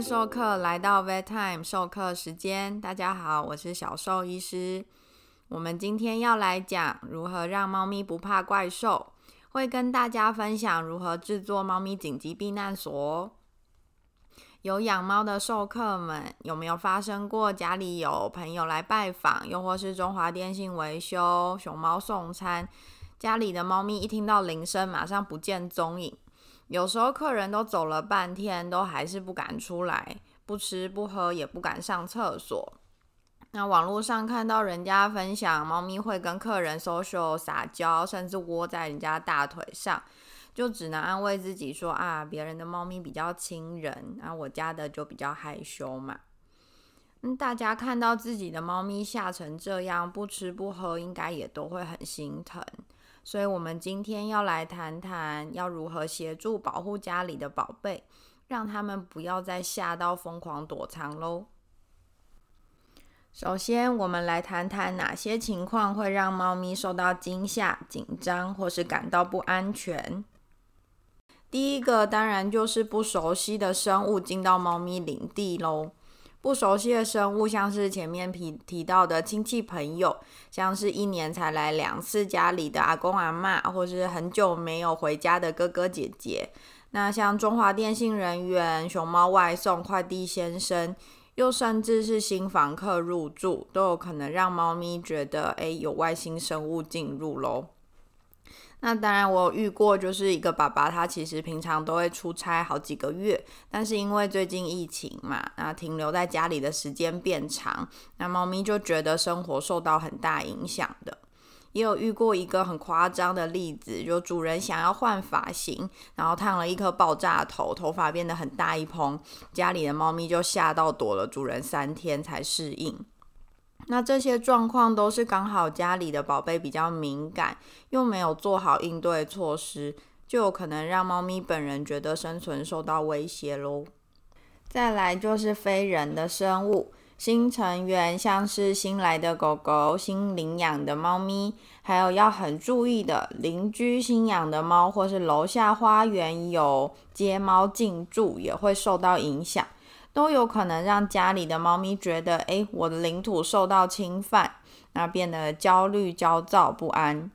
授课来到 Vet Time 授课时间，大家好，我是小兽医师。我们今天要来讲如何让猫咪不怕怪兽，会跟大家分享如何制作猫咪紧急避难所。有养猫的授课们，有没有发生过家里有朋友来拜访，又或是中华电信维修、熊猫送餐，家里的猫咪一听到铃声，马上不见踪影？有时候客人都走了半天，都还是不敢出来，不吃不喝，也不敢上厕所。那网络上看到人家分享，猫咪会跟客人 social 撒娇，甚至窝在人家大腿上，就只能安慰自己说啊，别人的猫咪比较亲人，那我家的就比较害羞嘛。嗯，大家看到自己的猫咪吓成这样，不吃不喝，应该也都会很心疼。所以，我们今天要来谈谈，要如何协助保护家里的宝贝，让他们不要再吓到疯狂躲藏喽。首先，我们来谈谈哪些情况会让猫咪受到惊吓、紧张或是感到不安全。第一个，当然就是不熟悉的生物进到猫咪领地喽。不熟悉的生物，像是前面提提到的亲戚朋友，像是一年才来两次家里的阿公阿妈，或是很久没有回家的哥哥姐姐。那像中华电信人员、熊猫外送快递先生，又甚至是新房客入住，都有可能让猫咪觉得，诶有外星生物进入喽。那当然，我有遇过，就是一个爸爸，他其实平常都会出差好几个月，但是因为最近疫情嘛，那停留在家里的时间变长，那猫咪就觉得生活受到很大影响的。也有遇过一个很夸张的例子，就主人想要换发型，然后烫了一颗爆炸头，头发变得很大一蓬，家里的猫咪就吓到躲了主人三天才适应。那这些状况都是刚好家里的宝贝比较敏感，又没有做好应对措施，就有可能让猫咪本人觉得生存受到威胁喽。再来就是非人的生物，新成员像是新来的狗狗、新领养的猫咪，还有要很注意的邻居新养的猫，或是楼下花园有街猫进驻，也会受到影响。都有可能让家里的猫咪觉得，诶，我的领土受到侵犯，那变得焦虑、焦躁不安。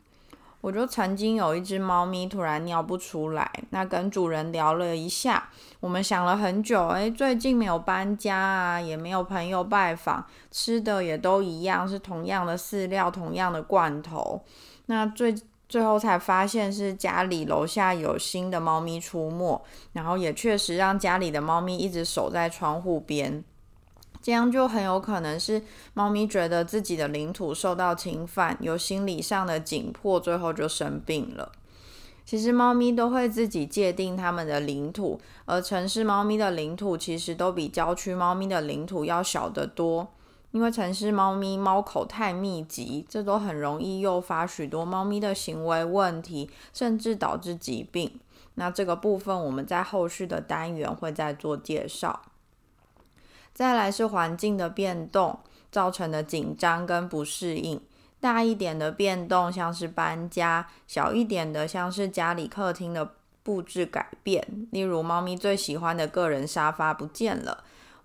我就曾经有一只猫咪突然尿不出来，那跟主人聊了一下，我们想了很久，诶，最近没有搬家啊，也没有朋友拜访，吃的也都一样，是同样的饲料、同样的罐头，那最。最后才发现是家里楼下有新的猫咪出没，然后也确实让家里的猫咪一直守在窗户边，这样就很有可能是猫咪觉得自己的领土受到侵犯，有心理上的紧迫，最后就生病了。其实猫咪都会自己界定它们的领土，而城市猫咪的领土其实都比郊区猫咪的领土要小得多。因为城市猫咪猫口太密集，这都很容易诱发许多猫咪的行为问题，甚至导致疾病。那这个部分我们在后续的单元会再做介绍。再来是环境的变动造成的紧张跟不适应，大一点的变动像是搬家，小一点的像是家里客厅的布置改变，例如猫咪最喜欢的个人沙发不见了。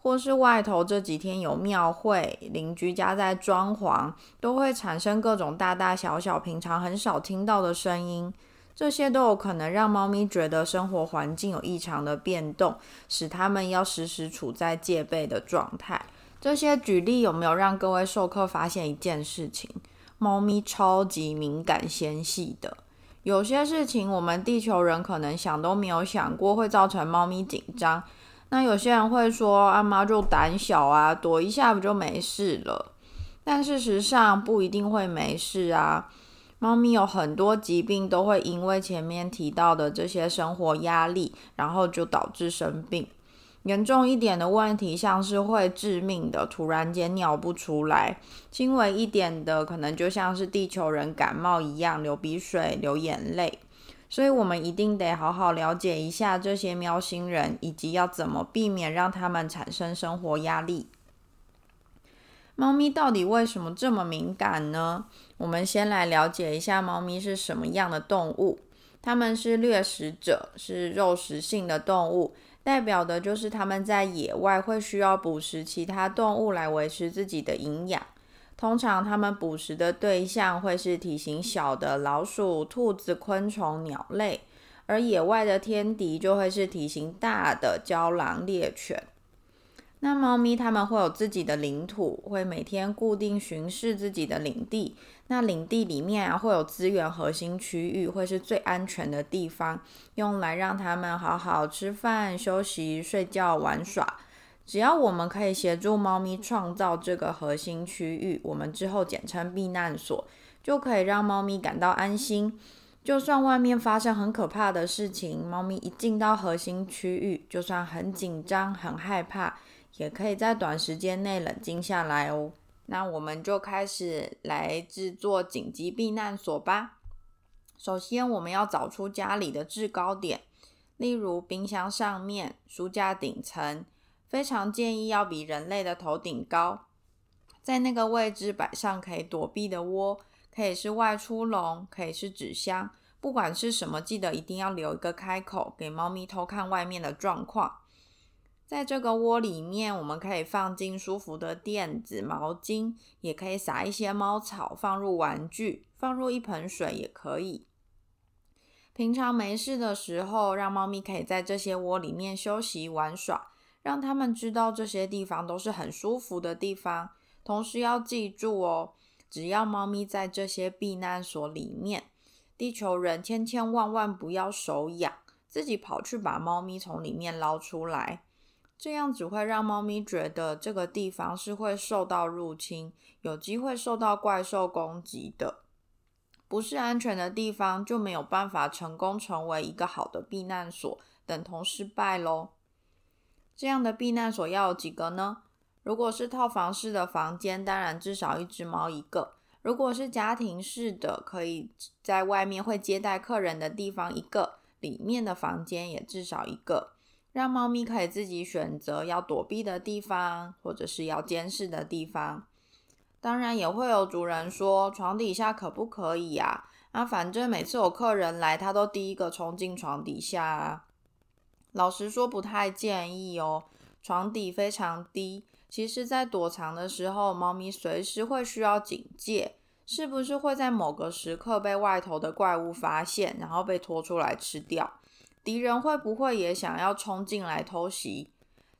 或是外头这几天有庙会，邻居家在装潢，都会产生各种大大小小平常很少听到的声音，这些都有可能让猫咪觉得生活环境有异常的变动，使它们要时时处在戒备的状态。这些举例有没有让各位授课发现一件事情？猫咪超级敏感纤细的，有些事情我们地球人可能想都没有想过会造成猫咪紧张。那有些人会说，阿妈就胆小啊，躲一下不就没事了？但事实上不一定会没事啊。猫咪有很多疾病都会因为前面提到的这些生活压力，然后就导致生病。严重一点的问题，像是会致命的，突然间尿不出来；轻微一点的，可能就像是地球人感冒一样，流鼻水、流眼泪。所以，我们一定得好好了解一下这些喵星人，以及要怎么避免让他们产生生活压力。猫咪到底为什么这么敏感呢？我们先来了解一下猫咪是什么样的动物。它们是掠食者，是肉食性的动物，代表的就是它们在野外会需要捕食其他动物来维持自己的营养。通常，它们捕食的对象会是体型小的老鼠、兔子、昆虫、鸟类，而野外的天敌就会是体型大的郊狼、猎犬。那猫咪它们会有自己的领土，会每天固定巡视自己的领地。那领地里面啊，会有资源核心区域，会是最安全的地方，用来让它们好好吃饭、休息、睡觉、玩耍。只要我们可以协助猫咪创造这个核心区域，我们之后简称避难所，就可以让猫咪感到安心。就算外面发生很可怕的事情，猫咪一进到核心区域，就算很紧张、很害怕。也可以在短时间内冷静下来哦。那我们就开始来制作紧急避难所吧。首先，我们要找出家里的制高点，例如冰箱上面、书架顶层，非常建议要比人类的头顶高。在那个位置摆上可以躲避的窝，可以是外出笼，可以是纸箱，不管是什么，记得一定要留一个开口，给猫咪偷看外面的状况。在这个窝里面，我们可以放进舒服的垫子、毛巾，也可以撒一些猫草，放入玩具，放入一盆水也可以。平常没事的时候，让猫咪可以在这些窝里面休息玩耍，让他们知道这些地方都是很舒服的地方。同时要记住哦，只要猫咪在这些避难所里面，地球人千千万万不要手痒，自己跑去把猫咪从里面捞出来。这样只会让猫咪觉得这个地方是会受到入侵，有机会受到怪兽攻击的，不是安全的地方，就没有办法成功成为一个好的避难所，等同失败喽。这样的避难所要有几个呢？如果是套房式的房间，当然至少一只猫一个；如果是家庭式的，可以在外面会接待客人的地方一个，里面的房间也至少一个。让猫咪可以自己选择要躲避的地方，或者是要监视的地方。当然，也会有主人说床底下可不可以呀？啊，反正每次有客人来，他都第一个冲进床底下啊。老实说，不太建议哦。床底非常低，其实在躲藏的时候，猫咪随时会需要警戒，是不是会在某个时刻被外头的怪物发现，然后被拖出来吃掉？敌人会不会也想要冲进来偷袭？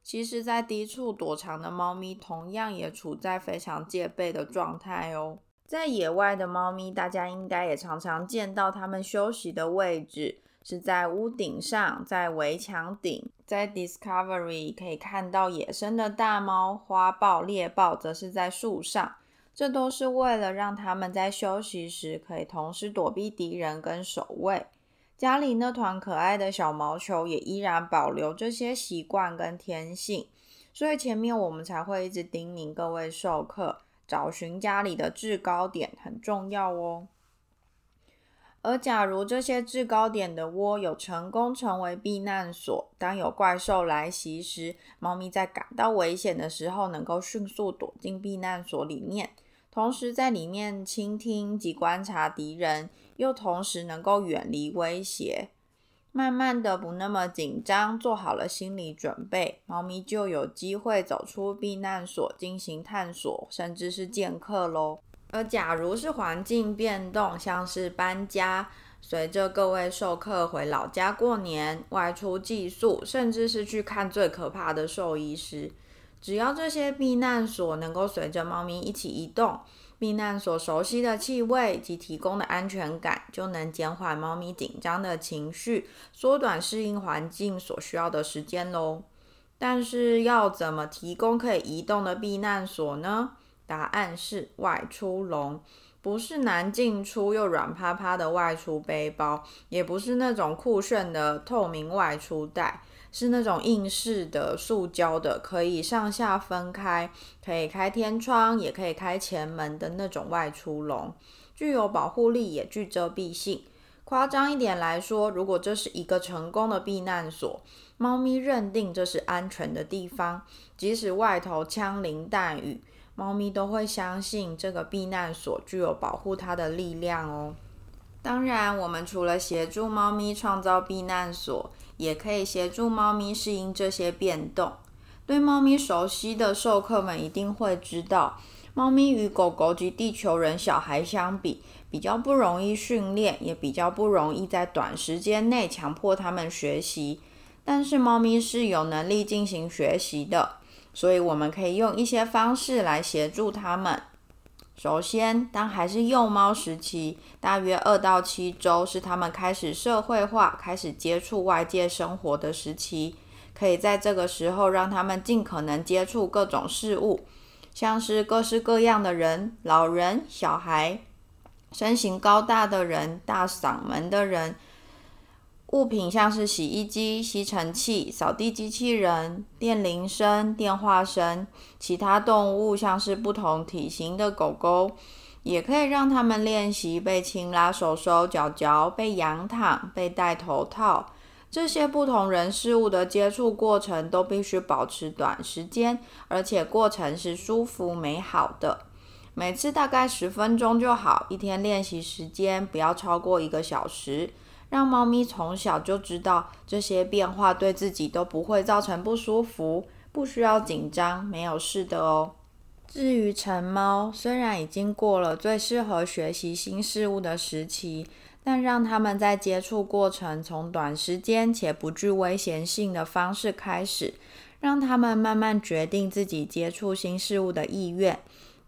其实，在低处躲藏的猫咪同样也处在非常戒备的状态哦。在野外的猫咪，大家应该也常常见到它们休息的位置是在屋顶上，在围墙顶。在 Discovery 可以看到野生的大猫、花豹、猎豹，则是在树上。这都是为了让它们在休息时可以同时躲避敌人跟守卫。家里那团可爱的小毛球也依然保留这些习惯跟天性，所以前面我们才会一直叮咛各位授课，找寻家里的制高点很重要哦。而假如这些制高点的窝有成功成为避难所，当有怪兽来袭时，猫咪在感到危险的时候，能够迅速躲进避难所里面，同时在里面倾听及观察敌人。又同时能够远离威胁，慢慢的不那么紧张，做好了心理准备，猫咪就有机会走出避难所进行探索，甚至是见客喽。而假如是环境变动，像是搬家，随着各位授课回老家过年、外出寄宿，甚至是去看最可怕的兽医师，只要这些避难所能够随着猫咪一起移动。避难所熟悉的气味及提供的安全感，就能减缓猫咪紧张的情绪，缩短适应环境所需要的时间喽。但是要怎么提供可以移动的避难所呢？答案是外出笼，不是难进出又软趴趴的外出背包，也不是那种酷炫的透明外出袋。是那种硬式的塑胶的，可以上下分开，可以开天窗，也可以开前门的那种外出笼，具有保护力，也具遮蔽性。夸张一点来说，如果这是一个成功的避难所，猫咪认定这是安全的地方，即使外头枪林弹雨，猫咪都会相信这个避难所具有保护它的力量哦。当然，我们除了协助猫咪创造避难所，也可以协助猫咪适应这些变动。对猫咪熟悉的授课们一定会知道，猫咪与狗狗及地球人小孩相比，比较不容易训练，也比较不容易在短时间内强迫它们学习。但是，猫咪是有能力进行学习的，所以我们可以用一些方式来协助它们。首先，当还是幼猫时期，大约二到七周是它们开始社会化、开始接触外界生活的时期。可以在这个时候让它们尽可能接触各种事物，像是各式各样的人、老人、小孩、身形高大的人、大嗓门的人。物品像是洗衣机、吸尘器、扫地机器人、电铃声、电话声；其他动物像是不同体型的狗狗，也可以让他们练习被轻拉手手脚脚、被仰躺、被戴头套。这些不同人事物的接触过程都必须保持短时间，而且过程是舒服美好的。每次大概十分钟就好，一天练习时间不要超过一个小时。让猫咪从小就知道这些变化对自己都不会造成不舒服，不需要紧张，没有事的哦。至于成猫，虽然已经过了最适合学习新事物的时期，但让他们在接触过程从短时间且不具危险性的方式开始，让他们慢慢决定自己接触新事物的意愿。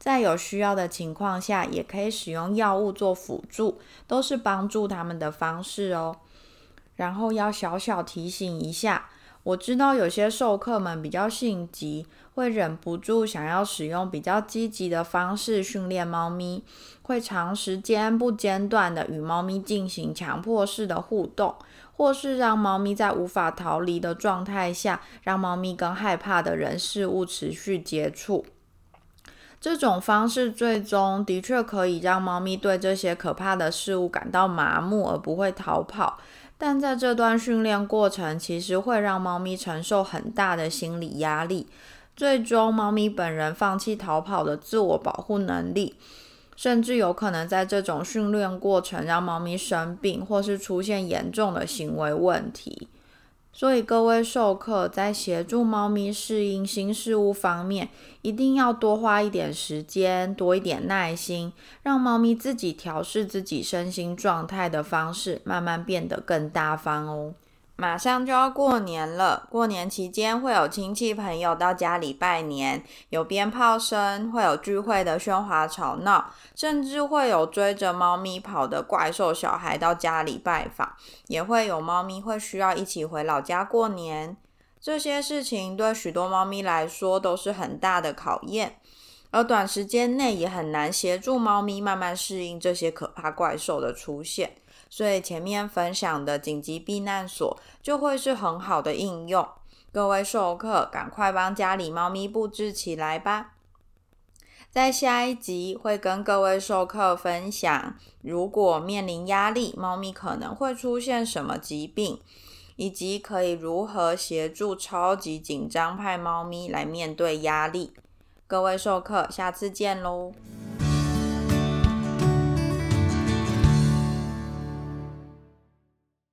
在有需要的情况下，也可以使用药物做辅助，都是帮助他们的方式哦。然后要小小提醒一下，我知道有些授课们比较性急，会忍不住想要使用比较积极的方式训练猫咪，会长时间不间断的与猫咪进行强迫式的互动，或是让猫咪在无法逃离的状态下，让猫咪跟害怕的人事物持续接触。这种方式最终的确可以让猫咪对这些可怕的事物感到麻木，而不会逃跑。但在这段训练过程，其实会让猫咪承受很大的心理压力，最终猫咪本人放弃逃跑的自我保护能力，甚至有可能在这种训练过程让猫咪生病，或是出现严重的行为问题。所以，各位授课在协助猫咪适应新事物方面，一定要多花一点时间，多一点耐心，让猫咪自己调试自己身心状态的方式，慢慢变得更大方哦。马上就要过年了，过年期间会有亲戚朋友到家里拜年，有鞭炮声，会有聚会的喧哗吵闹，甚至会有追着猫咪跑的怪兽小孩到家里拜访，也会有猫咪会需要一起回老家过年。这些事情对许多猫咪来说都是很大的考验，而短时间内也很难协助猫咪慢慢适应这些可怕怪兽的出现。所以前面分享的紧急避难所就会是很好的应用。各位授课，赶快帮家里猫咪布置起来吧！在下一集会跟各位授课分享，如果面临压力，猫咪可能会出现什么疾病，以及可以如何协助超级紧张派猫咪来面对压力。各位授课，下次见喽！